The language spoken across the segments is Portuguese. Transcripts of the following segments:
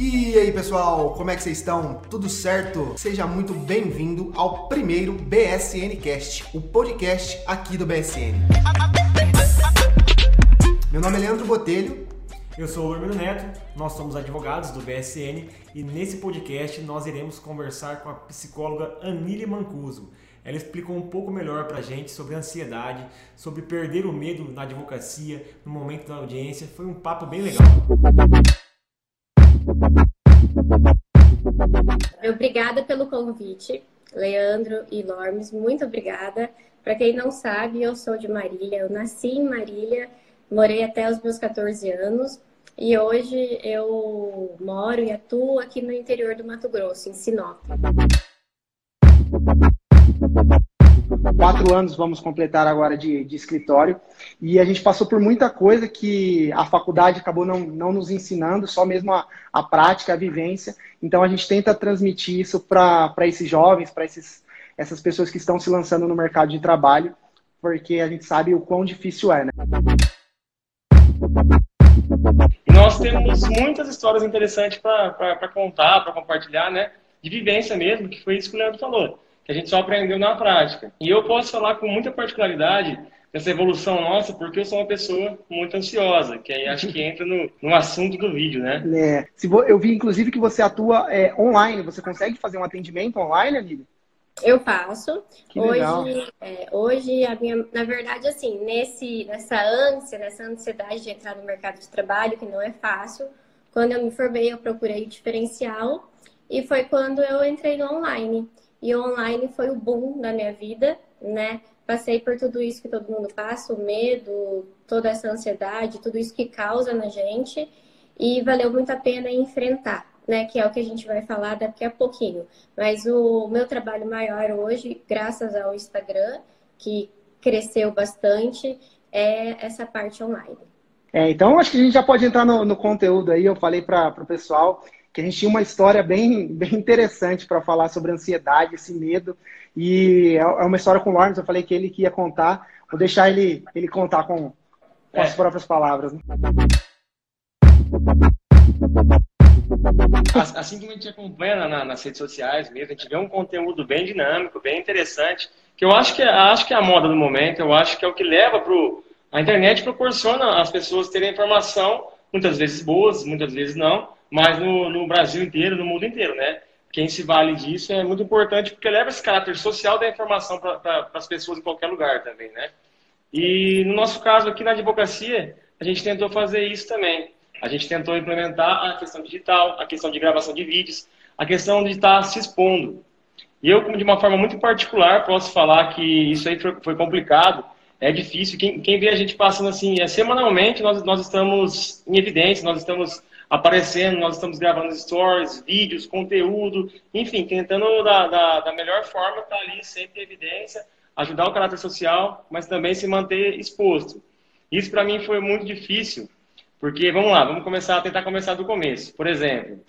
E aí pessoal, como é que vocês estão? Tudo certo? Seja muito bem-vindo ao primeiro BSN Cast, o podcast aqui do BSN. Meu nome é Leandro Botelho. Eu sou o Hermino Neto, nós somos advogados do BSN e nesse podcast nós iremos conversar com a psicóloga Anília Mancuso. Ela explicou um pouco melhor pra gente sobre ansiedade, sobre perder o medo na advocacia, no momento da audiência. Foi um papo bem legal. Obrigada pelo convite, Leandro e Lormes, muito obrigada. Para quem não sabe, eu sou de Marília, eu nasci em Marília, morei até os meus 14 anos e hoje eu moro e atuo aqui no interior do Mato Grosso, em Sinop quatro anos vamos completar agora de, de, escritório e a gente passou por muita coisa que a faculdade acabou não, não nos ensinando, só mesmo a, a prática, a vivência. Então a gente tenta transmitir isso para esses jovens, para essas pessoas que estão se lançando no mercado de trabalho, porque a gente sabe o quão difícil é, né? Nós temos muitas histórias interessantes para contar, para compartilhar, né? De vivência mesmo, que foi isso que o Leandro falou que a gente só aprendeu na prática. E eu posso falar com muita particularidade dessa evolução nossa, porque eu sou uma pessoa muito ansiosa, que aí acho que entra no, no assunto do vídeo, né? É. Se vo, eu vi, inclusive, que você atua é, online. Você consegue fazer um atendimento online, amiga? Eu faço. Que hoje, é, hoje a minha, na verdade, assim, nesse, nessa ânsia, nessa ansiedade de entrar no mercado de trabalho, que não é fácil, quando eu me formei, eu procurei diferencial e foi quando eu entrei no online. E online foi o boom da minha vida, né? Passei por tudo isso que todo mundo passa, o medo, toda essa ansiedade, tudo isso que causa na gente. E valeu muito a pena enfrentar, né? Que é o que a gente vai falar daqui a pouquinho. Mas o meu trabalho maior hoje, graças ao Instagram, que cresceu bastante, é essa parte online. É, então acho que a gente já pode entrar no, no conteúdo aí. Eu falei para o pessoal que a gente tinha uma história bem, bem interessante para falar sobre ansiedade, esse medo. E é, é uma história com o Lawrence, eu falei que ele que ia contar. Vou deixar ele, ele contar com, com as é. próprias palavras. Né? Assim que a gente acompanha na, nas redes sociais mesmo, a gente vê um conteúdo bem dinâmico, bem interessante, que eu acho que, é, acho que é a moda do momento, eu acho que é o que leva para A internet proporciona às pessoas terem informação, muitas vezes boas, muitas vezes não, mas no, no Brasil inteiro, no mundo inteiro, né? Quem se vale disso é muito importante porque leva esse caráter social da informação para pra, as pessoas em qualquer lugar também, né? E no nosso caso aqui na advocacia, a gente tentou fazer isso também. A gente tentou implementar a questão digital, a questão de gravação de vídeos, a questão de estar se expondo. E eu, de uma forma muito particular, posso falar que isso aí foi, foi complicado, é difícil. Quem, quem vê a gente passando assim, é, semanalmente nós, nós estamos em evidência, nós estamos aparecendo, nós estamos gravando stories, vídeos, conteúdo, enfim, tentando da, da, da melhor forma estar ali sempre em evidência, ajudar o caráter social, mas também se manter exposto. Isso para mim foi muito difícil, porque, vamos lá, vamos começar tentar começar do começo. Por exemplo,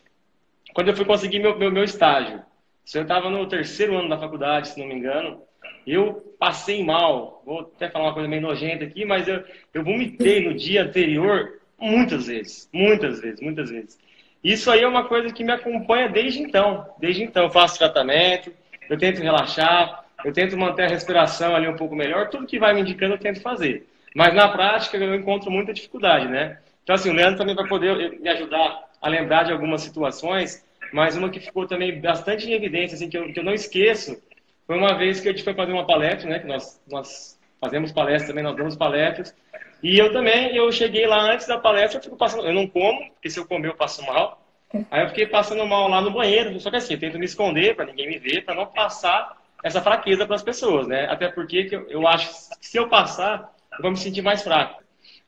quando eu fui conseguir meu, meu, meu estágio, se eu estava no terceiro ano da faculdade, se não me engano, eu passei mal. Vou até falar uma coisa meio nojenta aqui, mas eu, eu vomitei no dia anterior Muitas vezes, muitas vezes, muitas vezes. Isso aí é uma coisa que me acompanha desde então. Desde então eu faço tratamento, eu tento relaxar, eu tento manter a respiração ali um pouco melhor, tudo que vai me indicando eu tento fazer. Mas na prática eu encontro muita dificuldade, né? Então assim, o Leandro também vai poder me ajudar a lembrar de algumas situações, mas uma que ficou também bastante em evidência, assim, que eu, que eu não esqueço, foi uma vez que a gente foi fazer uma palestra, né? Que nós, nós fazemos palestras também, nós damos palestras, e eu também, eu cheguei lá antes da palestra, eu fico passando, eu não como, porque se eu comer eu passo mal. Aí eu fiquei passando mal lá no banheiro, só que assim, eu tento me esconder para ninguém me ver, para não passar essa fraqueza para as pessoas, né? Até porque eu, eu acho que se eu passar, eu vou me sentir mais fraco.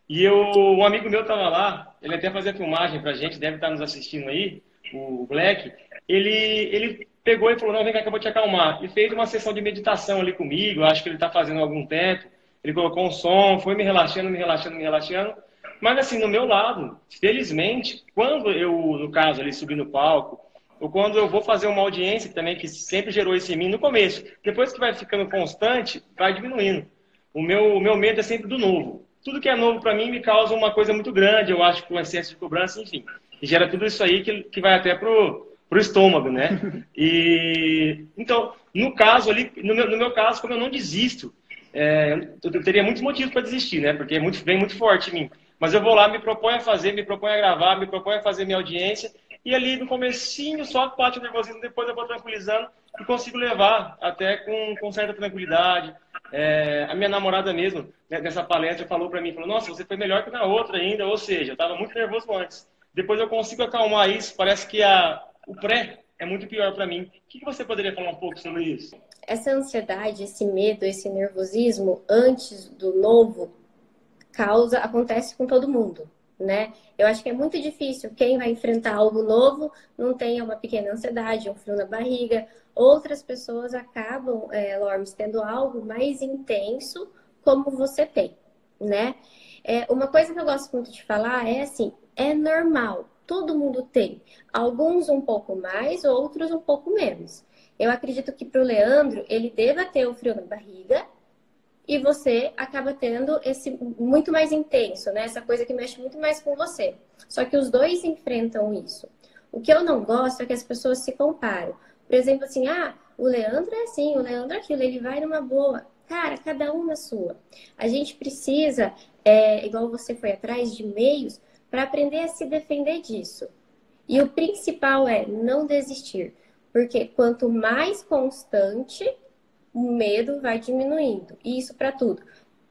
E eu, um amigo meu estava lá, ele até fazia filmagem para a gente, deve estar nos assistindo aí, o Black. Ele, ele pegou e falou: Não, vem cá que eu vou te acalmar. E fez uma sessão de meditação ali comigo, acho que ele está fazendo há algum tempo. Ele colocou um som, foi me relaxando, me relaxando, me relaxando. Mas assim, no meu lado, felizmente, quando eu, no caso, ali subi no palco, ou quando eu vou fazer uma audiência também, que sempre gerou isso em mim no começo, depois que vai ficando constante, vai diminuindo. O meu, o meu medo é sempre do novo. Tudo que é novo para mim me causa uma coisa muito grande, eu acho um excesso de cobrança, enfim. e gera tudo isso aí que, que vai até pro, pro estômago, né? E então, no caso ali, no meu, no meu caso, como eu não desisto, é, eu teria muitos motivos para desistir, né? Porque é muito, vem muito forte em mim. Mas eu vou lá, me proponho a fazer, me proponho a gravar, me proponho a fazer minha audiência. E ali no comecinho só bate o nervosismo, depois eu vou tranquilizando e consigo levar até com, com certa tranquilidade. É, a minha namorada mesmo, né, nessa palestra, falou para mim, falou, nossa, você foi melhor que na outra ainda, ou seja, eu estava muito nervoso antes. Depois eu consigo acalmar isso, parece que a, o pré é muito pior para mim. O que você poderia falar um pouco sobre isso? Essa ansiedade, esse medo, esse nervosismo antes do novo causa acontece com todo mundo, né? Eu acho que é muito difícil quem vai enfrentar algo novo não tenha uma pequena ansiedade, um frio na barriga. Outras pessoas acabam, é, Lormes, tendo algo mais intenso como você tem, né? É, uma coisa que eu gosto muito de falar é assim, é normal todo mundo tem. Alguns um pouco mais, outros um pouco menos. Eu acredito que para o Leandro, ele deva ter o frio na barriga e você acaba tendo esse muito mais intenso, né? Essa coisa que mexe muito mais com você. Só que os dois enfrentam isso. O que eu não gosto é que as pessoas se comparam. Por exemplo, assim, ah, o Leandro é assim, o Leandro é aquilo, ele vai numa boa. Cara, cada um na sua. A gente precisa, é, igual você foi atrás de meios, para aprender a se defender disso. E o principal é não desistir, porque quanto mais constante, o medo vai diminuindo. E isso para tudo.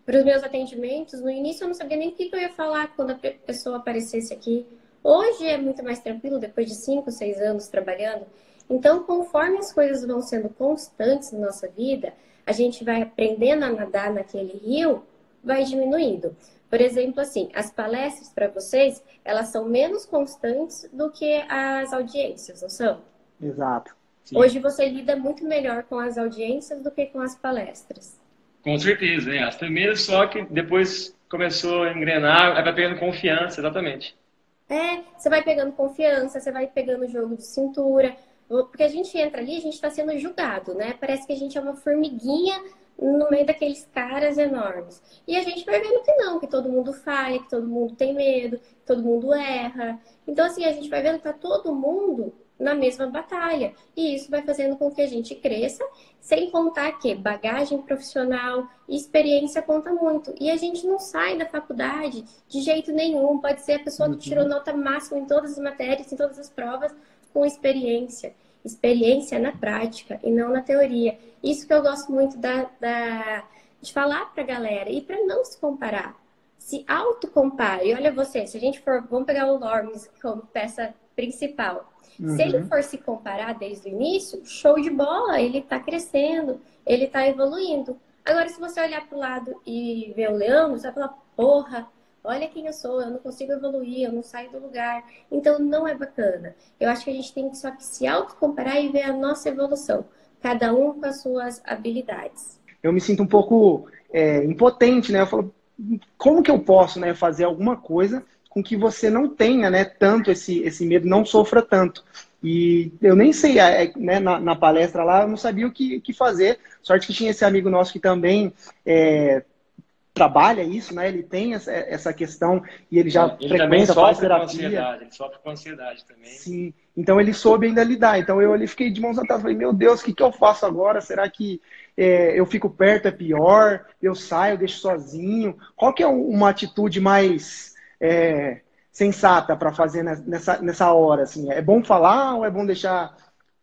Para os meus atendimentos, no início eu não sabia nem o que eu ia falar quando a pessoa aparecesse aqui. Hoje é muito mais tranquilo, depois de 5, 6 anos trabalhando. Então, conforme as coisas vão sendo constantes na nossa vida, a gente vai aprendendo a nadar naquele rio, vai diminuindo. Por exemplo, assim, as palestras para vocês, elas são menos constantes do que as audiências, não são? Exato. Sim. Hoje você lida muito melhor com as audiências do que com as palestras. Com certeza, né? As primeiras só que depois começou a engrenar, vai pegando confiança, exatamente. É, você vai pegando confiança, você vai pegando jogo de cintura, porque a gente entra ali, a gente está sendo julgado, né? Parece que a gente é uma formiguinha no meio daqueles caras enormes. E a gente vai vendo que não, que todo mundo falha, que todo mundo tem medo, que todo mundo erra. Então, assim, a gente vai vendo que tá todo mundo na mesma batalha. E isso vai fazendo com que a gente cresça, sem contar que bagagem profissional e experiência conta muito. E a gente não sai da faculdade de jeito nenhum. Pode ser a pessoa que tirou uhum. nota máxima em todas as matérias, em todas as provas, com experiência experiência na prática e não na teoria. Isso que eu gosto muito da, da de falar para a galera e para não se comparar. Se autocompare. Olha você, se a gente for, vamos pegar o Lormes como peça principal. Uhum. Se ele uhum. for se comparar desde o início, show de bola, ele está crescendo, ele está evoluindo. Agora, se você olhar para o lado e ver o Leandro, você vai falar, porra, olha quem eu sou, eu não consigo evoluir, eu não saio do lugar. Então não é bacana. Eu acho que a gente tem que só que se autocomparar e ver a nossa evolução, cada um com as suas habilidades. Eu me sinto um pouco é, impotente, né? Eu falo, como que eu posso né, fazer alguma coisa com que você não tenha né, tanto esse, esse medo, não sofra tanto. E eu nem sei, é, é, né, na, na, palestra lá, eu não sabia o que, que fazer. Sorte que tinha esse amigo nosso que também é, trabalha isso, né? Ele tem essa, essa questão e ele já ele frequenta faz terapia. ele sofre com ansiedade também. Sim. Então ele soube ainda lidar. Então eu ali fiquei de mãos atadas, falei, meu Deus, o que, que eu faço agora? Será que é, eu fico perto é pior? Eu saio, eu deixo sozinho? Qual que é uma atitude mais é, sensata para fazer nessa, nessa hora? Assim? É bom falar ou é bom deixar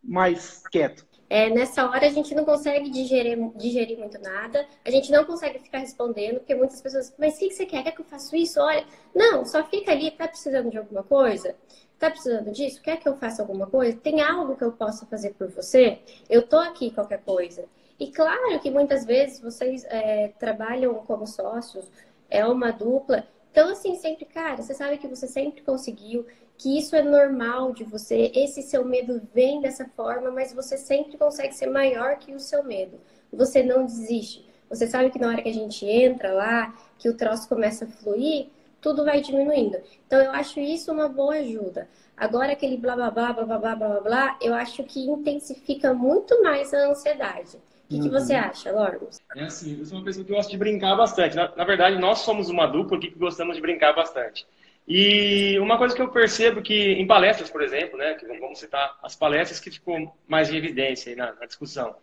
mais quieto? É, nessa hora a gente não consegue digerir, digerir muito nada, a gente não consegue ficar respondendo, porque muitas pessoas, mas o que, você quer? Quer que eu faça isso? Olha, não, só fica ali, tá precisando de alguma coisa? Tá precisando disso? Quer que eu faça alguma coisa? Tem algo que eu possa fazer por você? Eu tô aqui qualquer coisa. E claro que muitas vezes vocês é, trabalham como sócios, é uma dupla, então, assim, sempre, cara, você sabe que você sempre conseguiu, que isso é normal de você, esse seu medo vem dessa forma, mas você sempre consegue ser maior que o seu medo. Você não desiste. Você sabe que na hora que a gente entra lá, que o troço começa a fluir, tudo vai diminuindo. Então, eu acho isso uma boa ajuda. Agora, aquele blá blá blá, blá blá blá blá blá, eu acho que intensifica muito mais a ansiedade. O que, que, você uhum. acha, Lormus? É assim, eu sou uma pessoa que gosta de brincar bastante. Na, na verdade, nós somos uma dupla que gostamos de brincar bastante. E uma coisa que eu percebo que em palestras, por exemplo, né, que vamos citar as palestras que ficou mais em evidência na, na discussão,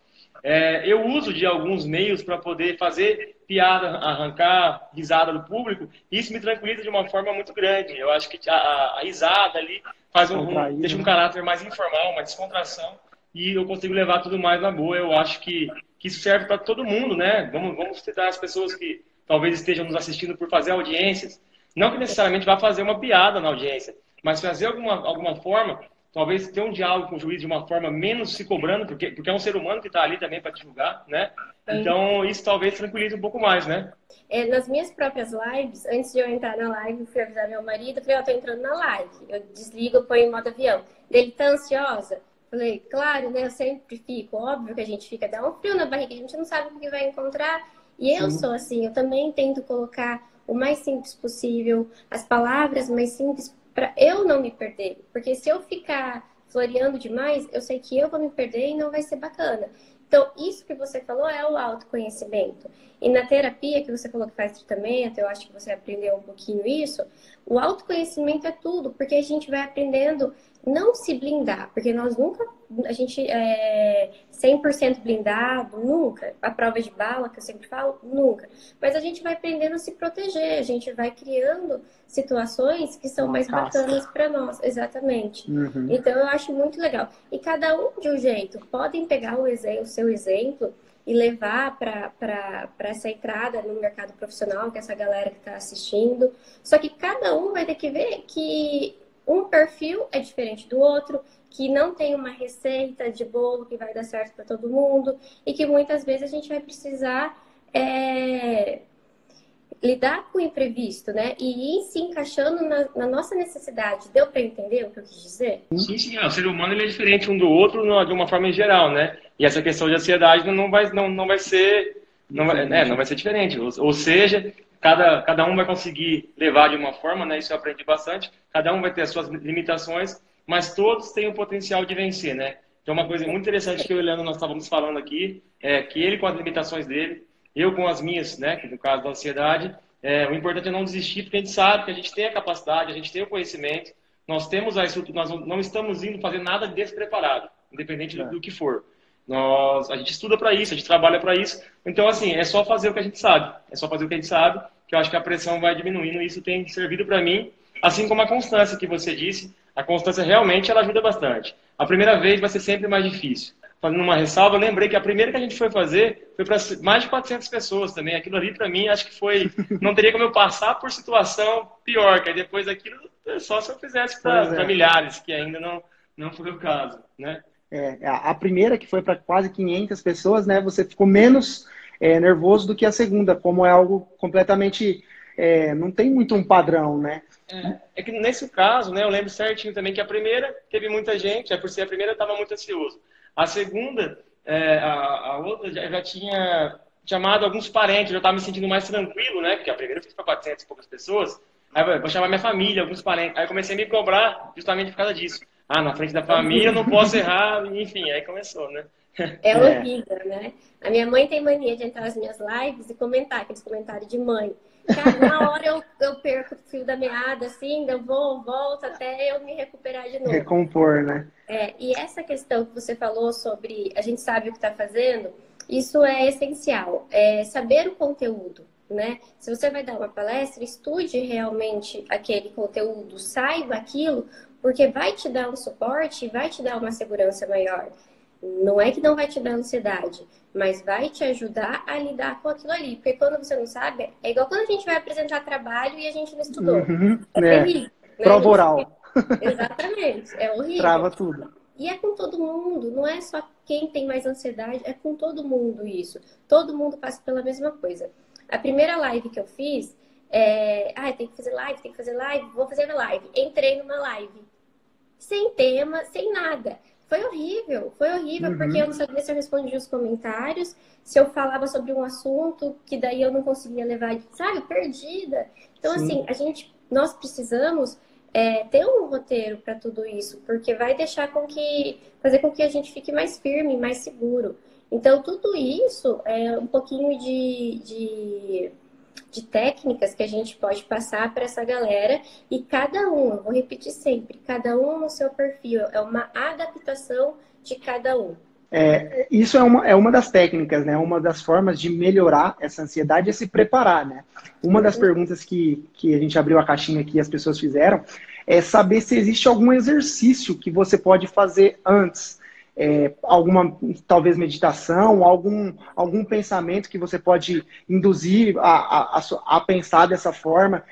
é, eu uso de alguns meios para poder fazer piada, arrancar risada do público, e isso me tranquiliza de uma forma muito grande. Eu acho que a, a, a risada ali faz um, um, deixa um caráter mais informal, uma descontração, e eu consigo levar tudo mais na boa. Eu acho que, que isso serve para todo mundo, né? Vamos, vamos citar as pessoas que talvez estejam nos assistindo por fazer audiências. Não que necessariamente vá fazer uma piada na audiência, mas fazer alguma, alguma forma, talvez ter um diálogo com o juiz de uma forma menos se cobrando, porque, porque é um ser humano que está ali também para te julgar, né? Então, isso talvez tranquilize um pouco mais, né? É, nas minhas próprias lives, antes de eu entrar na live, eu fui avisar meu marido, falei, ó, oh, tô entrando na live. Eu desligo, ponho em modo avião. Ele tá ansiosa? Falei, claro, né? Eu sempre fico, óbvio que a gente fica, dá um frio na barriga, a gente não sabe o que vai encontrar. E eu Sim. sou assim, eu também tento colocar o mais simples possível, as palavras mais simples, para eu não me perder. Porque se eu ficar floreando demais, eu sei que eu vou me perder e não vai ser bacana. Então, isso que você falou é o autoconhecimento. E na terapia, que você falou que faz tratamento, eu acho que você aprendeu um pouquinho isso, o autoconhecimento é tudo, porque a gente vai aprendendo não se blindar, porque nós nunca, a gente é 100% blindado, nunca. A prova de bala, que eu sempre falo, nunca. Mas a gente vai aprendendo a se proteger, a gente vai criando situações que são mais bacanas para nós, exatamente. Uhum. Então eu acho muito legal. E cada um de um jeito, podem pegar o, exemplo, o seu exemplo e levar para essa entrada no mercado profissional, que essa galera que está assistindo. Só que cada um vai ter que ver que um perfil é diferente do outro, que não tem uma receita de bolo que vai dar certo para todo mundo e que muitas vezes a gente vai precisar é, lidar com o imprevisto, né? E ir se encaixando na, na nossa necessidade. Deu para entender o que eu quis dizer? Sim, sim. É, o ser humano ele é diferente um do outro de uma forma geral, né? E essa questão de ansiedade não vai, não, não vai ser não vai, é, não vai ser diferente. Ou, ou seja, cada, cada um vai conseguir levar de uma forma, né? Isso eu aprendi bastante. Cada um vai ter as suas limitações, mas todos têm o potencial de vencer, né? Então, uma coisa muito interessante que eu e o Leandro nós estávamos falando aqui é que ele com as limitações dele, eu com as minhas, né? Que no caso da ansiedade, é, o importante é não desistir, porque a gente sabe que a gente tem a capacidade, a gente tem o conhecimento, nós temos a estrutura, nós não estamos indo fazer nada despreparado, independente do, é. do que for. Nós, a gente estuda para isso, a gente trabalha para isso. Então, assim, é só fazer o que a gente sabe. É só fazer o que a gente sabe que eu acho que a pressão vai diminuindo e isso tem servido para mim, assim como a constância que você disse. A constância realmente ela ajuda bastante. A primeira vez vai ser sempre mais difícil. Fazendo uma ressalva, lembrei que a primeira que a gente foi fazer foi para mais de 400 pessoas também. Aquilo ali, para mim, acho que foi. Não teria como eu passar por situação pior, que depois aquilo só se eu fizesse para é. milhares, que ainda não, não foi o caso, né? É, a primeira, que foi para quase 500 pessoas, né? Você ficou menos é, nervoso do que a segunda, como é algo completamente. É, não tem muito um padrão, né? É, é, que nesse caso, né, eu lembro certinho também que a primeira teve muita gente, é por ser a primeira estava muito ansioso. A segunda, é, a, a, outra já, já, tinha chamado alguns parentes, eu já estava me sentindo mais tranquilo, né? Porque a primeira eu fiz para 400 e poucas pessoas. Aí eu vou chamar minha família, alguns parentes. Aí eu comecei a me cobrar justamente por causa disso. Ah, na frente da família eu não posso errar, enfim, aí começou, né? É, é horrível, né? A minha mãe tem mania de entrar nas minhas lives e comentar aqueles comentários de mãe. Cara, na hora eu, eu perco o fio da meada, assim, eu vou, volto até eu me recuperar de novo. Recompor, né? É, e essa questão que você falou sobre a gente sabe o que está fazendo, isso é essencial. É saber o conteúdo, né? Se você vai dar uma palestra, estude realmente aquele conteúdo, saiba aquilo, porque vai te dar um suporte e vai te dar uma segurança maior. Não é que não vai te dar ansiedade, mas vai te ajudar a lidar com aquilo ali. Porque quando você não sabe, é igual quando a gente vai apresentar trabalho e a gente não estudou. Uhum, é, é terrível. Né? Prova oral. Exatamente, é horrível. Trava tudo. E é com todo mundo, não é só quem tem mais ansiedade, é com todo mundo isso. Todo mundo passa pela mesma coisa. A primeira live que eu fiz, é... ah, tem que fazer live, tem que fazer live, vou fazer live. Entrei numa live, sem tema, sem nada. Foi horrível, foi horrível, uhum. porque eu não sabia se eu respondia os comentários, se eu falava sobre um assunto que daí eu não conseguia levar, sabe, perdida. Então, Sim. assim, a gente, nós precisamos é, ter um roteiro para tudo isso, porque vai deixar com que, fazer com que a gente fique mais firme, mais seguro. Então, tudo isso é um pouquinho de, de de técnicas que a gente pode passar para essa galera e cada um, eu vou repetir sempre, cada um no seu perfil, é uma adaptação de cada um. É, isso é uma, é uma das técnicas, né? Uma das formas de melhorar essa ansiedade é se preparar, né? Uma das perguntas que, que a gente abriu a caixinha aqui e as pessoas fizeram é saber se existe algum exercício que você pode fazer antes. É, alguma, talvez, meditação, algum, algum pensamento que você pode induzir a, a, a pensar dessa forma,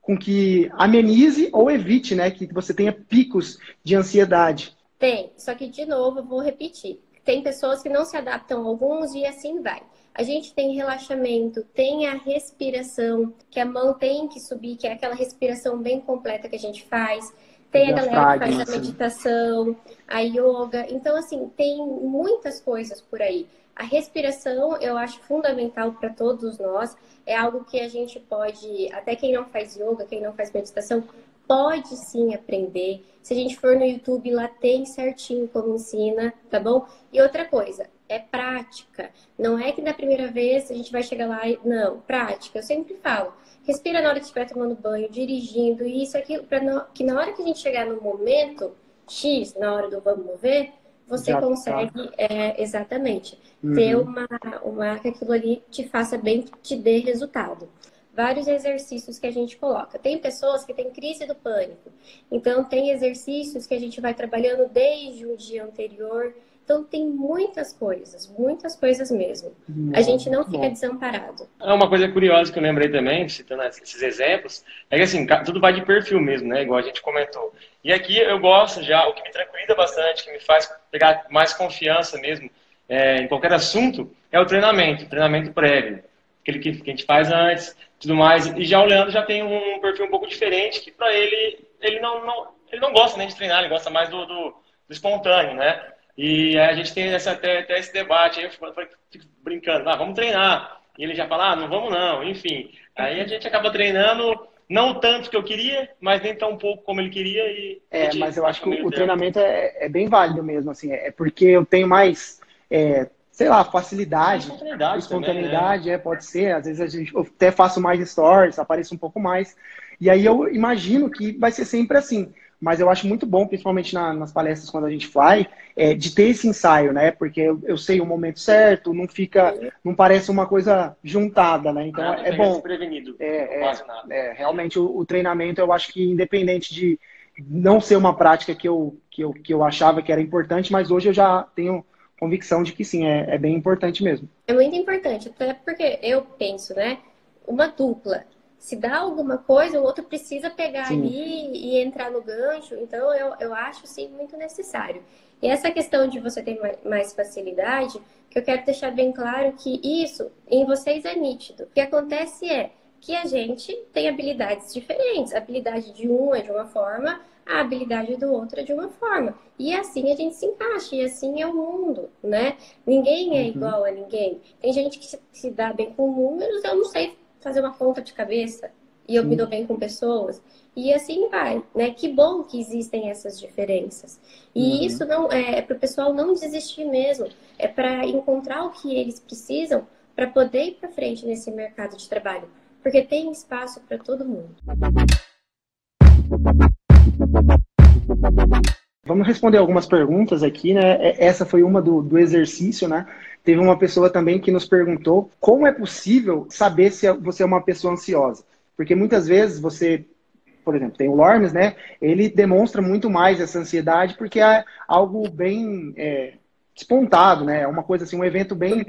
com que amenize ou evite, né? Que você tenha picos de ansiedade. Tem, só que de novo eu vou repetir. Tem pessoas que não se adaptam a alguns e assim vai. A gente tem relaxamento, tem a respiração, que a mão tem que subir, que é aquela respiração bem completa que a gente faz. Tem a galera que faz a meditação, a yoga. Então, assim, tem muitas coisas por aí. A respiração eu acho fundamental para todos nós. É algo que a gente pode, até quem não faz yoga, quem não faz meditação, pode sim aprender. Se a gente for no YouTube, lá tem certinho como ensina, tá bom? E outra coisa, é prática. Não é que na primeira vez a gente vai chegar lá e. Não, prática. Eu sempre falo. Respira na hora que estiver tomando banho, dirigindo, isso, aquilo, para que na hora que a gente chegar no momento X, na hora do vamos ver, você Já consegue, tá. é, exatamente, uhum. ter uma, uma que aquilo ali te faça bem, que te dê resultado. Vários exercícios que a gente coloca. Tem pessoas que têm crise do pânico, então tem exercícios que a gente vai trabalhando desde o dia anterior então tem muitas coisas, muitas coisas mesmo. a gente não fica bom. desamparado. É uma coisa curiosa que eu lembrei também, citando esses exemplos, é que assim, tudo vai de perfil mesmo, né? Igual a gente comentou. E aqui eu gosto já, o que me tranquiliza bastante, que me faz pegar mais confiança mesmo é, em qualquer assunto, é o treinamento, o treinamento prévio. Aquele que, que a gente faz antes, tudo mais. E já o Leandro já tem um perfil um pouco diferente, que para ele, ele não, não, ele não gosta nem de treinar, ele gosta mais do, do, do espontâneo, né? E a gente tem essa, até, até esse debate, aí eu fico, fico brincando, ah, vamos treinar. E ele já fala, ah, não vamos não, enfim. Aí a gente acaba treinando, não tanto que eu queria, mas nem tão pouco como ele queria. E é, mas eu acho que o, treinamento é, é, bem válido mesmo, assim, é porque eu tenho mais, é, sei lá, facilidade, espontaneidade, espontaneidade também, né? é, pode ser, às vezes a gente, eu até faço mais stories, apareço um pouco mais, e aí eu imagino que vai ser sempre assim mas eu acho muito bom, principalmente na, nas palestras quando a gente fly, é, de ter esse ensaio, né? Porque eu, eu, sei o momento certo, não fica, não parece uma coisa juntada, né? Então é bom. Prevenido, é, é, é, realmente o, o, treinamento, eu acho que independente de não ser uma prática que eu, que eu, que eu achava que era importante, mas hoje eu já tenho convicção de que sim, é, é bem importante mesmo. É muito importante, até porque eu penso, né? Uma dupla se dá alguma coisa, o outro precisa pegar sim. ali e entrar no gancho. Então, eu, eu acho, sim, muito necessário. E essa questão de você ter mais facilidade, que eu quero deixar bem claro que isso em vocês é nítido. O que acontece é que a gente tem habilidades diferentes. A habilidade de um é de uma forma, a habilidade do outro é de uma forma. E assim a gente se encaixa, e assim é o mundo, né? Ninguém é uhum. igual a ninguém. Tem gente que se dá bem com números, eu não sei fazer uma conta de cabeça e eu Sim. me dou bem com pessoas. E assim vai, né? Que bom que existem essas diferenças. E uhum. isso não é, é para o pessoal não desistir mesmo, é para encontrar o que eles precisam para poder ir para frente nesse mercado de trabalho, porque tem espaço para todo mundo. Vamos responder algumas perguntas aqui, né? É, essa foi uma do, do exercício, né? Teve uma pessoa também que nos perguntou como é possível saber se você é uma pessoa ansiosa. Porque muitas vezes você, por exemplo, tem o Lormes, né? Ele demonstra muito mais essa ansiedade porque é algo bem é, despontado, né? É uma coisa assim, um evento bem,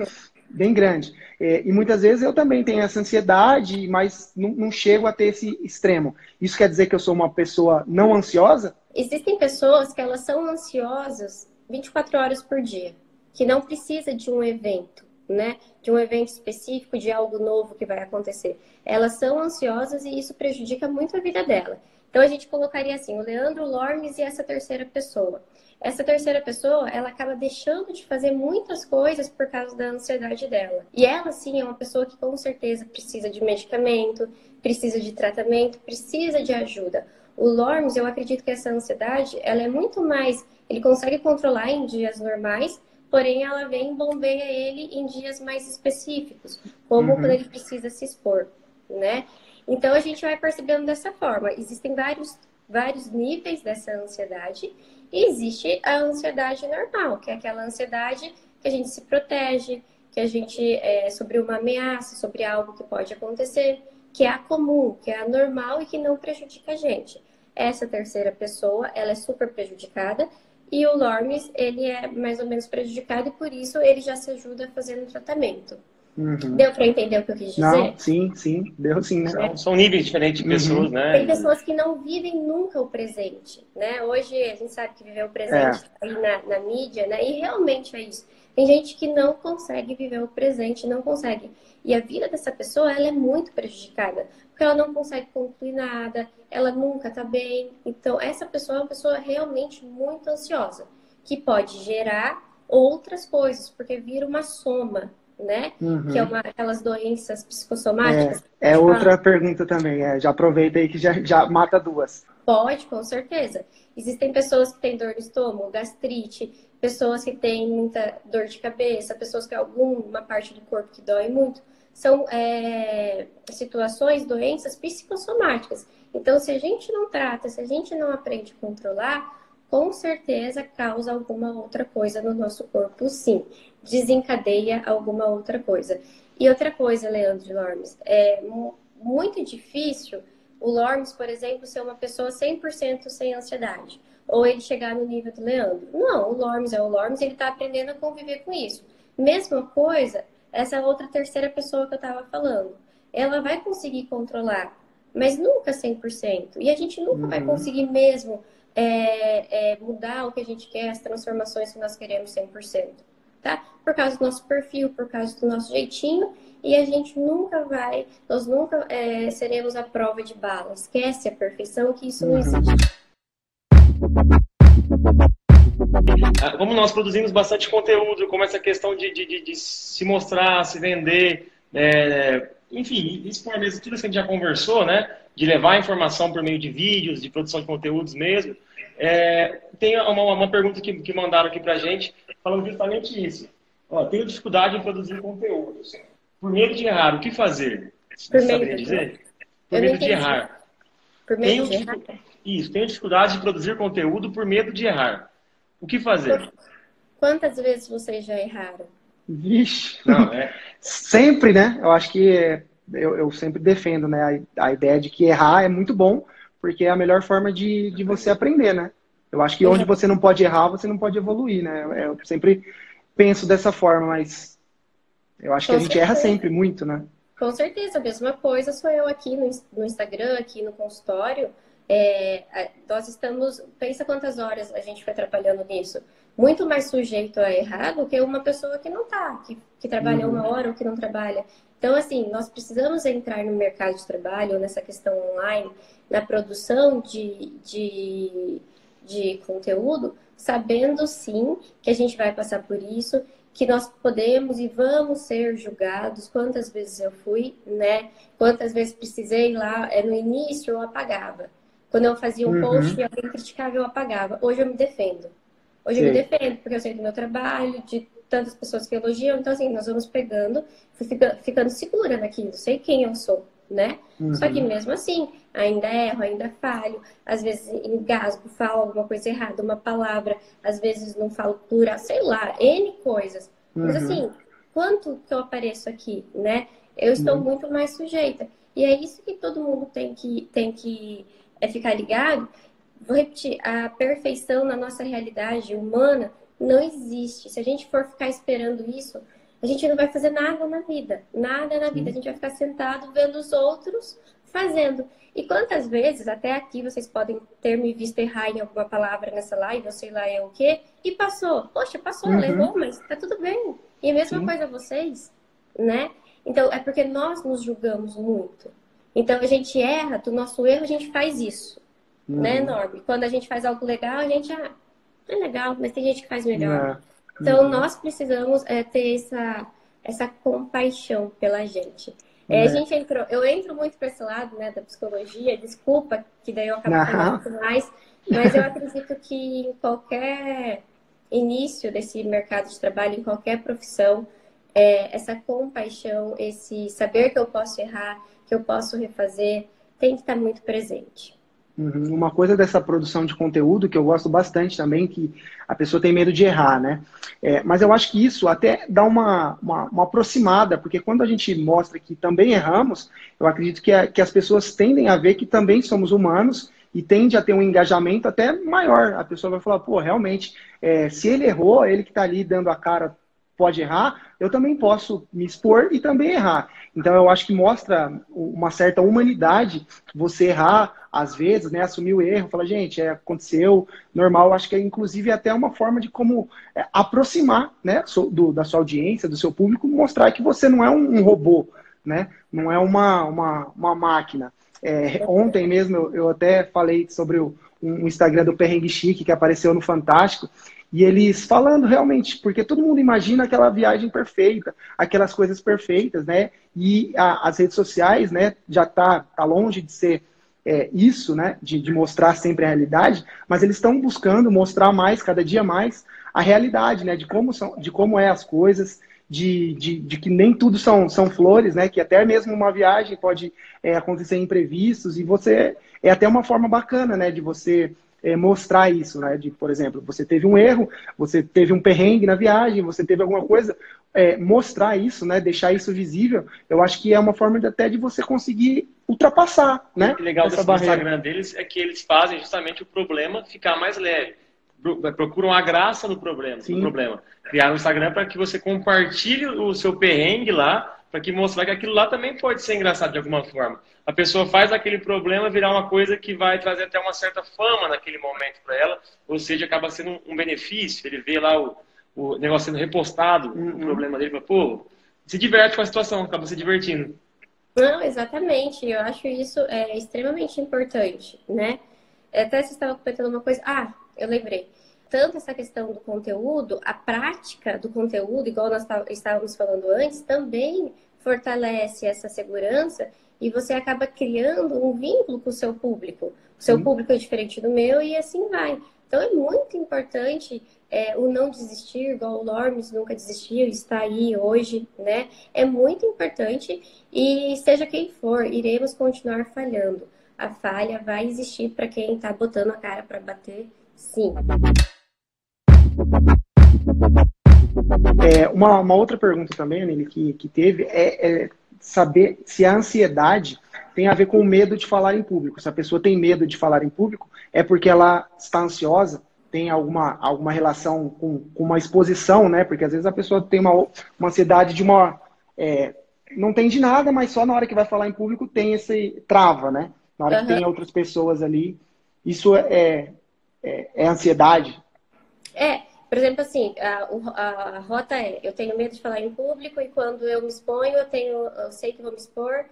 bem grande. É, e muitas vezes eu também tenho essa ansiedade, mas não, não chego a ter esse extremo. Isso quer dizer que eu sou uma pessoa não ansiosa? Existem pessoas que elas são ansiosas 24 horas por dia que não precisa de um evento, né? De um evento específico, de algo novo que vai acontecer. Elas são ansiosas e isso prejudica muito a vida dela. Então a gente colocaria assim, o Leandro Lormes e essa terceira pessoa. Essa terceira pessoa, ela acaba deixando de fazer muitas coisas por causa da ansiedade dela. E ela, sim, é uma pessoa que com certeza precisa de medicamento, precisa de tratamento, precisa de ajuda. O Lormes, eu acredito que essa ansiedade, ela é muito mais, ele consegue controlar em dias normais, porém ela vem bombeia ele em dias mais específicos, como uhum. quando ele precisa se expor. né? Então a gente vai percebendo dessa forma. Existem vários, vários níveis dessa ansiedade e existe a ansiedade normal, que é aquela ansiedade que a gente se protege, que a gente é sobre uma ameaça, sobre algo que pode acontecer, que é a comum, que é a normal e que não prejudica a gente. Essa terceira pessoa, ela é super prejudicada e o Lormes, ele é mais ou menos prejudicado e por isso ele já se ajuda fazendo tratamento. Uhum. Deu para entender o que eu quis dizer? Não, sim, sim, deu sim. São, são níveis diferentes de uhum. pessoas, uhum. né? Tem pessoas que não vivem nunca o presente, né? Hoje a gente sabe que viver o presente é. aí na, na mídia, né? E realmente é isso. Tem gente que não consegue viver o presente, não consegue. E a vida dessa pessoa, ela é muito prejudicada, porque ela não consegue concluir nada, ela nunca tá bem. Então, essa pessoa é uma pessoa realmente muito ansiosa, que pode gerar outras coisas, porque vira uma soma né? Uhum. Que é uma, aquelas doenças psicossomáticas. É, é outra pergunta também. É, já aproveita aí que já, já mata duas. Pode, com certeza. Existem pessoas que têm dor no estômago, gastrite, pessoas que têm muita dor de cabeça, pessoas que alguma parte do corpo que dói muito. São é, situações, doenças psicossomáticas. Então, se a gente não trata, se a gente não aprende a controlar, com certeza causa alguma outra coisa no nosso corpo, sim. Desencadeia alguma outra coisa. E outra coisa, Leandro Lormes, é muito difícil o Lormes, por exemplo, ser uma pessoa 100% sem ansiedade. Ou ele chegar no nível do Leandro. Não, o Lormes é o Lormes, ele está aprendendo a conviver com isso. Mesma coisa, essa outra terceira pessoa que eu estava falando. Ela vai conseguir controlar, mas nunca 100%. E a gente nunca uhum. vai conseguir mesmo é, é, mudar o que a gente quer, as transformações que nós queremos 100%, tá? Por causa do nosso perfil, por causa do nosso jeitinho, e a gente nunca vai, nós nunca é, seremos a prova de bala. Esquece a perfeição, que isso não uhum. existe. Ah, como nós produzimos bastante conteúdo, como essa questão de, de, de se mostrar, se vender, é, enfim, isso por mesmo tudo que a gente já conversou, né? De levar a informação por meio de vídeos, de produção de conteúdos mesmo. É, tem uma, uma, pergunta que, que mandaram aqui pra gente, falando justamente isso. Ó, tenho dificuldade em produzir conteúdos. Por medo de errar, o que fazer? Você saberia dizer? Por medo de errar. Por medo tenho, de errar? Isso, tenho dificuldade de produzir conteúdo por medo de errar. O que fazer? Quantas vezes vocês já erraram? Vixe. Não, é... sempre, né? Eu acho que eu, eu sempre defendo né, a, a, ideia de que errar é muito bom, porque é a melhor forma de, de você aprender, né? Eu acho que onde você não pode errar, você não pode evoluir, né? Eu sempre penso dessa forma, mas eu acho Com que a gente certeza. erra sempre muito, né? Com certeza, a mesma coisa sou eu aqui no, no Instagram, aqui no consultório. É, nós estamos, pensa quantas horas a gente foi trabalhando nisso. Muito mais sujeito a errar do que uma pessoa que não está, que, que trabalha uhum. uma hora ou que não trabalha. Então, assim, nós precisamos entrar no mercado de trabalho, nessa questão online, na produção de, de, de conteúdo, sabendo sim que a gente vai passar por isso, que nós podemos e vamos ser julgados. Quantas vezes eu fui, né? Quantas vezes precisei lá, é, no início eu apagava. Quando eu fazia um uhum. post e alguém criticava, eu apagava. Hoje eu me defendo. Hoje Sim. eu me defendo, porque eu sei do meu trabalho, de tantas pessoas que elogiam. Então, assim, nós vamos pegando, ficando, ficando segura naquilo, sei quem eu sou, né? Uhum. Só que uhum. mesmo assim, ainda erro, ainda falho, às vezes engasgo, falo alguma coisa errada, uma palavra, às vezes não falo plural, sei lá, N coisas. Uhum. Mas assim, quanto que eu apareço aqui, né? Eu estou uhum. muito mais sujeita. E é isso que todo mundo tem que, tem que é ficar ligado. Vou repetir, a perfeição na nossa realidade humana não existe. Se a gente for ficar esperando isso, a gente não vai fazer nada na vida. Nada na vida. A gente vai ficar sentado vendo os outros fazendo. E quantas vezes, até aqui, vocês podem ter me visto errar em alguma palavra nessa live, ou sei lá é o quê, e passou. Poxa, passou, uhum. levou, mas tá tudo bem. E a mesma Sim. coisa vocês, né? Então, é porque nós nos julgamos muito. Então a gente erra, do nosso erro a gente faz isso, uhum. né, Norm? Quando a gente faz algo legal, a gente ah, é legal, mas tem gente que faz melhor. Uhum. Então nós precisamos é, ter essa, essa compaixão pela gente. É, a né? gente entrou, eu entro muito para esse lado, né, da psicologia. Desculpa que daí eu acabo falando mais, mas eu acredito que em qualquer início desse mercado de trabalho, em qualquer profissão, é, essa compaixão, esse saber que eu posso errar, que eu posso refazer, tem que estar muito presente. Uhum. Uma coisa dessa produção de conteúdo que eu gosto bastante também, que a pessoa tem medo de errar, né? É, mas eu acho que isso até dá uma, uma, uma, aproximada, porque quando a gente mostra que também erramos, eu acredito que, a, que as pessoas tendem a ver que também somos humanos e tende a ter um engajamento até maior. A pessoa vai falar, pô, realmente, é, se ele errou, ele que está ali dando a cara pode errar, eu também posso me expor e também errar. Então eu acho que mostra uma certa humanidade você errar às vezes, né, assumir o erro, falar, gente, é, aconteceu, normal, acho que é inclusive até uma forma de como é, aproximar, né, do, da sua audiência, do seu público, mostrar que você não é um, um robô, né, não é uma, uma, uma máquina. É, ontem mesmo eu, eu, até falei sobre o um Instagram do Perrengue Chique que apareceu no Fantástico, e eles falando realmente, porque todo mundo imagina aquela viagem perfeita, aquelas coisas perfeitas, né? E a, as redes sociais, né, já tá, tá longe de ser é, isso, né, de, de, mostrar sempre a realidade, mas eles estão buscando mostrar mais, cada dia mais, a realidade, né, de como, são, de como é as coisas, de, de, de, que nem tudo são, são flores, né? Que até mesmo uma viagem pode é, acontecer imprevistos e você é até uma forma bacana, né? De você é, mostrar isso, né? De, por exemplo, você teve um erro, você teve um perrengue na viagem, você teve alguma coisa, é, mostrar isso, né? Deixar isso visível, eu acho que é uma forma de, até de você conseguir ultrapassar, né? O legal desse Instagram deles é que eles fazem justamente o problema ficar mais leve procuram a graça no problema, no problema. Criar um Instagram para que você compartilhe o seu perrengue lá, para que mostrar que aquilo lá também pode ser engraçado de alguma forma. A pessoa faz aquele problema virar uma coisa que vai trazer até uma certa fama naquele momento para ela, ou seja, acaba sendo um benefício. Ele vê lá o, o negócio sendo repostado, uhum. o problema dele, fala, pô, se diverte com a situação, acaba se divertindo. Não, exatamente. Eu acho isso é extremamente importante, né? Até você estava comentando uma coisa. Ah, eu lembrei. Tanto essa questão do conteúdo, a prática do conteúdo, igual nós estávamos falando antes, também fortalece essa segurança e você acaba criando um vínculo com o seu público. O seu público é diferente do meu e assim vai. Então é muito importante é, o não desistir, igual o Lormes nunca desistiu, está aí hoje, né? É muito importante e seja quem for, iremos continuar falhando. A falha vai existir para quem está botando a cara para bater Sim. É, uma, uma outra pergunta também, Anile, que, que teve é, é, saber se a ansiedade tem a ver com o medo de falar em público. Se a pessoa tem medo de falar em público, é porque ela está ansiosa, tem alguma, alguma relação com, com uma exposição, né? Porque às vezes a pessoa tem uma, uma ansiedade de uma. É, não tem de nada, mas só na hora que vai falar em público tem esse trava, né? Na hora uhum. que tem outras pessoas ali. Isso é, é, é ansiedade? É, por exemplo, assim, a, a, rota é, eu tenho medo de falar em público e quando eu me exponho, eu tenho, eu sei que vou me expor,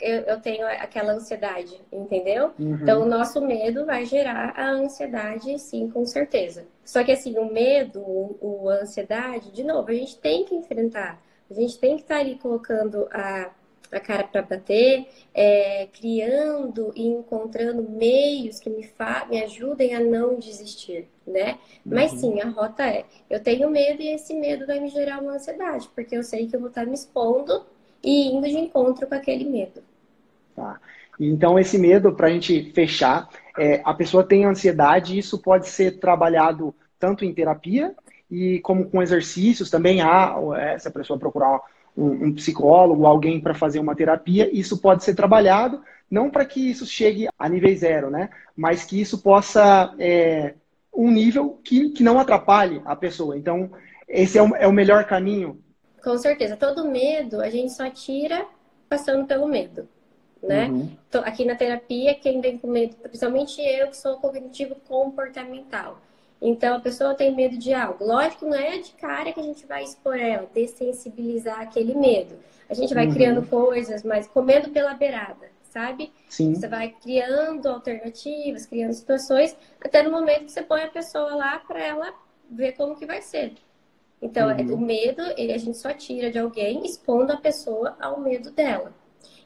eu, eu tenho aquela ansiedade, entendeu? Uhum. Então, o nosso medo vai gerar a ansiedade, sim, com certeza. Só que, assim, o medo, o, o a ansiedade, de novo, a gente tem que enfrentar. A gente tem que estar tá ali colocando a a cara para bater, é, criando e encontrando meios que me, me ajudem a não desistir, né? Uhum. Mas sim, a rota é, eu tenho medo e esse medo vai me gerar uma ansiedade, porque eu sei que eu vou estar me expondo e indo de encontro com aquele medo. Tá. Então, esse medo, para a gente fechar, é, a pessoa tem ansiedade e isso pode ser trabalhado tanto em terapia e como com exercícios também há, é, se a pessoa procurar um, um psicólogo, alguém para fazer uma terapia, isso pode ser trabalhado, não para que isso chegue a nível zero, né? Mas que isso possa é, um nível que, que não atrapalhe a pessoa. Então, esse é o, é o melhor caminho. Com certeza. Todo medo a gente só tira passando pelo medo. Né? Uhum. Aqui na terapia, quem vem com medo, principalmente eu que sou cognitivo comportamental. Então a pessoa tem medo de algo. Lógico, não é de cara que a gente vai expor ela, dessensibilizar aquele medo. A gente vai uhum. criando coisas, mas comendo pela beirada, sabe? Sim. Você vai criando alternativas, criando situações, até no momento que você põe a pessoa lá para ela ver como que vai ser. Então, é, uhum. o medo, ele, a gente só tira de alguém expondo a pessoa ao medo dela.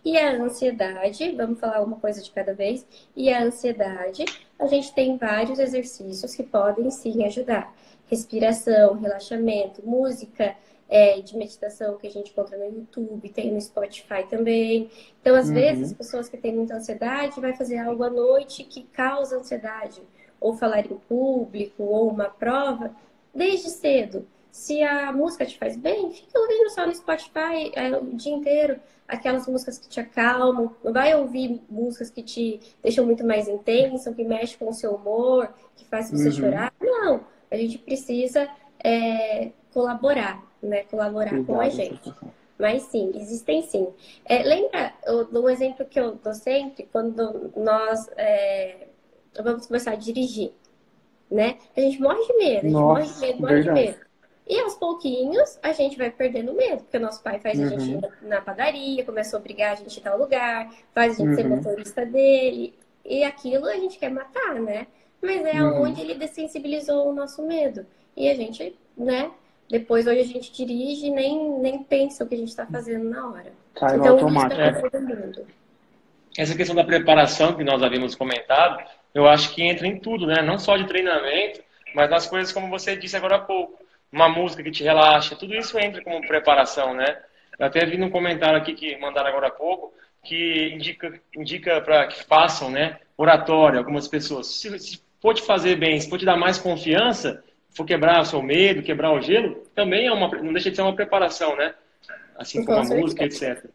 E a ansiedade, vamos falar uma coisa de cada vez, e a ansiedade, a gente tem vários exercícios que podem sim ajudar. Respiração, relaxamento, música é, de meditação que a gente encontra no YouTube, tem no Spotify também. Então, às uhum. vezes, as pessoas que têm muita ansiedade vai fazer algo à noite que causa ansiedade, ou falar em público, ou uma prova, desde cedo. Se a música te faz bem, fica ouvindo só no Spotify é, o dia inteiro aquelas músicas que te acalmam, não vai ouvir músicas que te deixam muito mais intenso, que mexem com o seu humor, que faz você uhum. chorar. Não, a gente precisa é, colaborar, né? Colaborar com a gente. Mas sim, existem sim. É, lembra um exemplo que eu dou sempre, quando nós é, vamos começar a dirigir, né? A gente morre de medo, a gente Nossa, morre de medo, morre verdade. de medo. E aos pouquinhos a gente vai perdendo medo, porque o nosso pai faz uhum. a gente ir na padaria, começa a obrigar a gente a ir tal lugar, faz a gente uhum. ser motorista dele, e aquilo a gente quer matar, né? Mas é uhum. onde ele dessensibilizou o nosso medo. E a gente, né, depois hoje a gente dirige e nem, nem pensa o que a gente está fazendo na hora. Cai então, automático. É. Essa questão da preparação que nós havíamos comentado, eu acho que entra em tudo, né? Não só de treinamento, mas nas coisas como você disse agora há pouco. Uma música que te relaxa, tudo isso entra como preparação, né? Eu até vi num comentário aqui que mandaram agora há pouco, que indica, indica para que façam, né? Oratória, algumas pessoas. Se, se for te fazer bem, se for te dar mais confiança, for quebrar o seu medo, quebrar o gelo, também é uma, não deixa de ser uma preparação, né? Assim como a música, etc.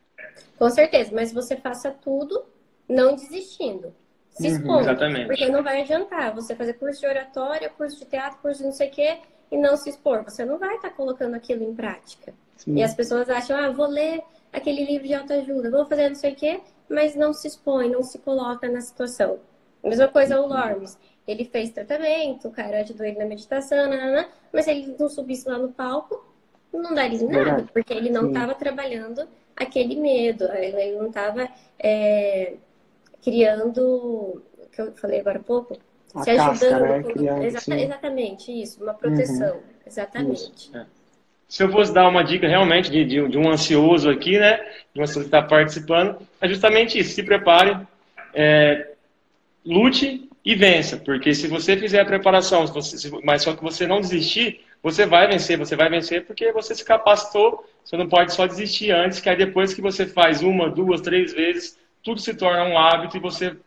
Com certeza, mas você faça tudo não desistindo. Se uhum, expondo. Exatamente. Porque não vai adiantar você fazer curso de oratória, curso de teatro, curso de não sei o quê, e não se expor. Você não vai estar tá colocando aquilo em prática. Sim. E as pessoas acham, ah, vou ler aquele livro de autoajuda, vou fazer não sei o quê, mas não se expõe, não se coloca na situação. A mesma coisa o Lormes. Ele fez tratamento, o cara ajudou ele na meditação, nanana, mas se ele não subisse lá no palco, não daria nada, porque ele não estava trabalhando aquele medo, ele não estava é, criando, o que eu falei agora há pouco, a se ajudando. Né? Criando, Exata, exatamente, isso, uma proteção. Uhum. Exatamente. É. Se eu fosse dar uma dica realmente de, de, de, um ansioso aqui, né? De uma pessoa que está participando, é justamente isso. Se prepare, é, lute e vença. Porque se você fizer a preparação, se você, se, mas só que você não desistir, você vai vencer. Você vai vencer porque você se capacitou. Você não pode só desistir antes, que aí depois que você faz uma, duas, três vezes, tudo se torna um hábito e você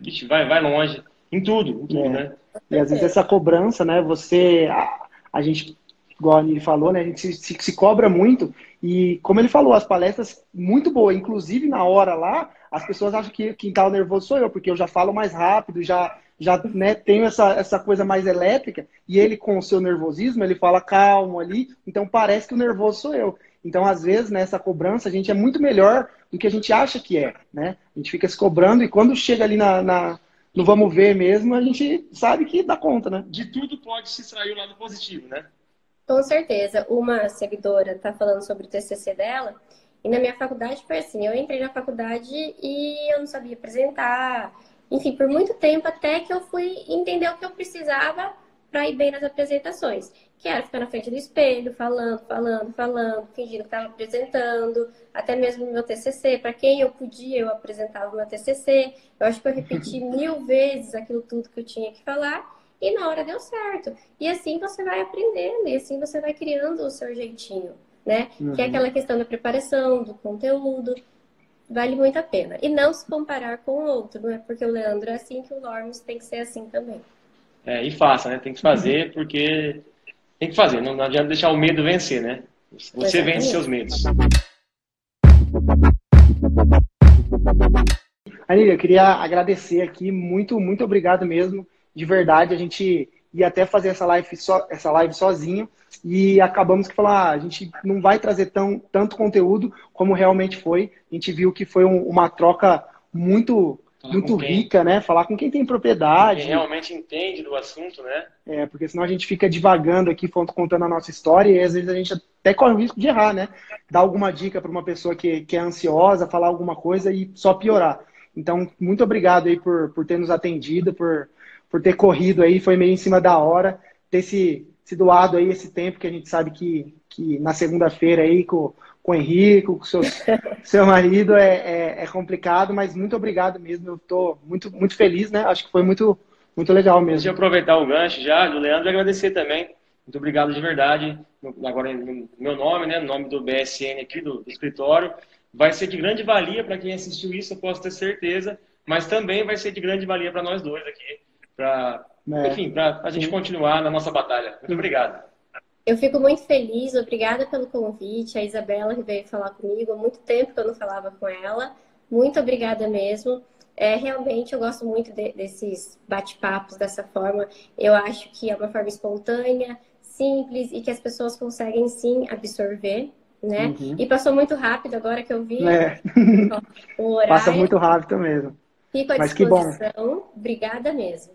vixe, vai, vai longe. Em tudo, em tudo, é. né? E às vezes essa cobrança, né? Você. A, a gente, igual a Nili falou, né? A gente se, se, se, cobra muito. E como ele falou, as palestras muito boas, inclusive na hora lá, as pessoas acham que quem tá nervoso sou eu, porque eu já falo mais rápido, já, já né, tenho essa, essa coisa mais elétrica, e ele com o seu nervosismo, ele fala calmo ali, então parece que o nervoso sou eu. Então, às vezes, nessa né, cobrança, a gente é muito melhor do que a gente acha que é, né? A gente fica se cobrando e quando chega ali na, na no vamos ver mesmo, a gente sabe que dá conta, né? De tudo pode se extrair o lado positivo, né? Com certeza. Uma seguidora está falando sobre o TCC dela, e na minha faculdade foi assim: eu entrei na faculdade e eu não sabia apresentar. Enfim, por muito tempo, até que eu fui entender o que eu precisava para ir bem nas apresentações. Que era ficar na frente do espelho, falando, falando, falando, fingindo que estava apresentando, até mesmo no meu TCC. Para quem eu podia, eu apresentava o meu TCC. Eu acho que eu repeti mil vezes aquilo tudo que eu tinha que falar e na hora deu certo. E assim você vai aprendendo, e assim você vai criando o seu jeitinho, né? Uhum. Que é uhum. aquela questão da preparação, do conteúdo. Vale muito a pena. E não se comparar com o outro, não é porque o Leandro é assim que o Lormes tem que ser assim também. É, e faça, né? Tem que fazer porque tem que fazer. Não, não adianta deixar o medo vencer, né? Você Exatamente. vence seus medos. Anília, eu queria agradecer aqui, muito, muito obrigado mesmo, de verdade. A gente ia até fazer essa live, so, essa live sozinho e acabamos que falar, ah, a gente não vai trazer tão, tanto conteúdo como realmente foi. A gente viu que foi um, uma troca muito muito rica, né? Falar com quem tem propriedade. Quem realmente entende do assunto, né? É, porque senão a gente fica divagando aqui, contando a nossa história e às vezes a gente até corre o risco de errar, né? Dar alguma dica para uma pessoa que, que é ansiosa, falar alguma coisa e só piorar. Então, muito obrigado aí por, por ter nos atendido, por, por ter corrido aí, foi meio em cima da hora, ter se, se doado aí esse tempo que a gente sabe que, que na segunda-feira aí com com o Henrique, com o seu, seu marido é, é, é, complicado, mas muito obrigado mesmo. Eu estou muito, muito feliz, né? Acho que foi muito, muito legal mesmo. Deixa eu aproveitar o gancho já do Leandro e agradecer também. Muito obrigado de verdade, agora meu nome, né, no nome do BSN aqui, do, do escritório. Vai ser de grande valia para quem assistiu isso, eu posso ter certeza, mas também vai ser de grande valia para nós dois aqui, para, é, enfim, para a gente continuar na nossa batalha. Muito obrigado. Eu fico muito feliz, obrigada pelo convite. A Isabela que veio falar comigo, há muito tempo que eu não falava com ela. Muito obrigada mesmo. É, realmente eu gosto muito de, desses bate-papos dessa forma. Eu acho que é uma forma espontânea, simples e que as pessoas conseguem sim absorver, né? Uhum. E passou muito rápido agora que eu vi é. o horário. Passa muito rápido mesmo. Fico à Mas disposição. Que bom. Obrigada mesmo.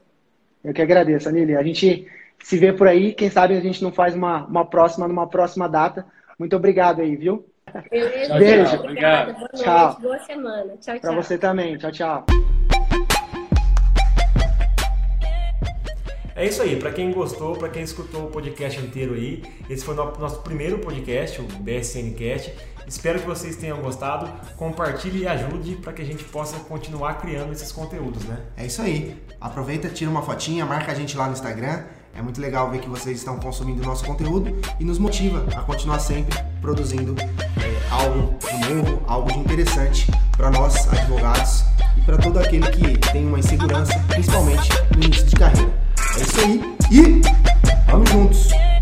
Eu que agradeço, Anília. A gente se vê por aí. Quem sabe a gente não faz uma, uma próxima numa próxima data. Muito obrigado aí, viu? Beleza, Beijo. Boa noite, tchau. boa semana. Tchau, tchau. Pra você também. Tchau, tchau. É isso aí, para quem gostou, para quem escutou o podcast inteiro aí, esse foi o nosso primeiro podcast, o BSNcast. Espero que vocês tenham gostado. Compartilhe e ajude para que a gente possa continuar criando esses conteúdos, né? É isso aí. Aproveita, tira uma fotinha, marca a gente lá no Instagram é muito legal ver que vocês estão consumindo o nosso conteúdo e nos motiva a continuar sempre produzindo é, algo de novo, algo de interessante para nós, advogados, e para todo aquele que tem uma insegurança, principalmente no início de carreira. É isso aí e vamos juntos!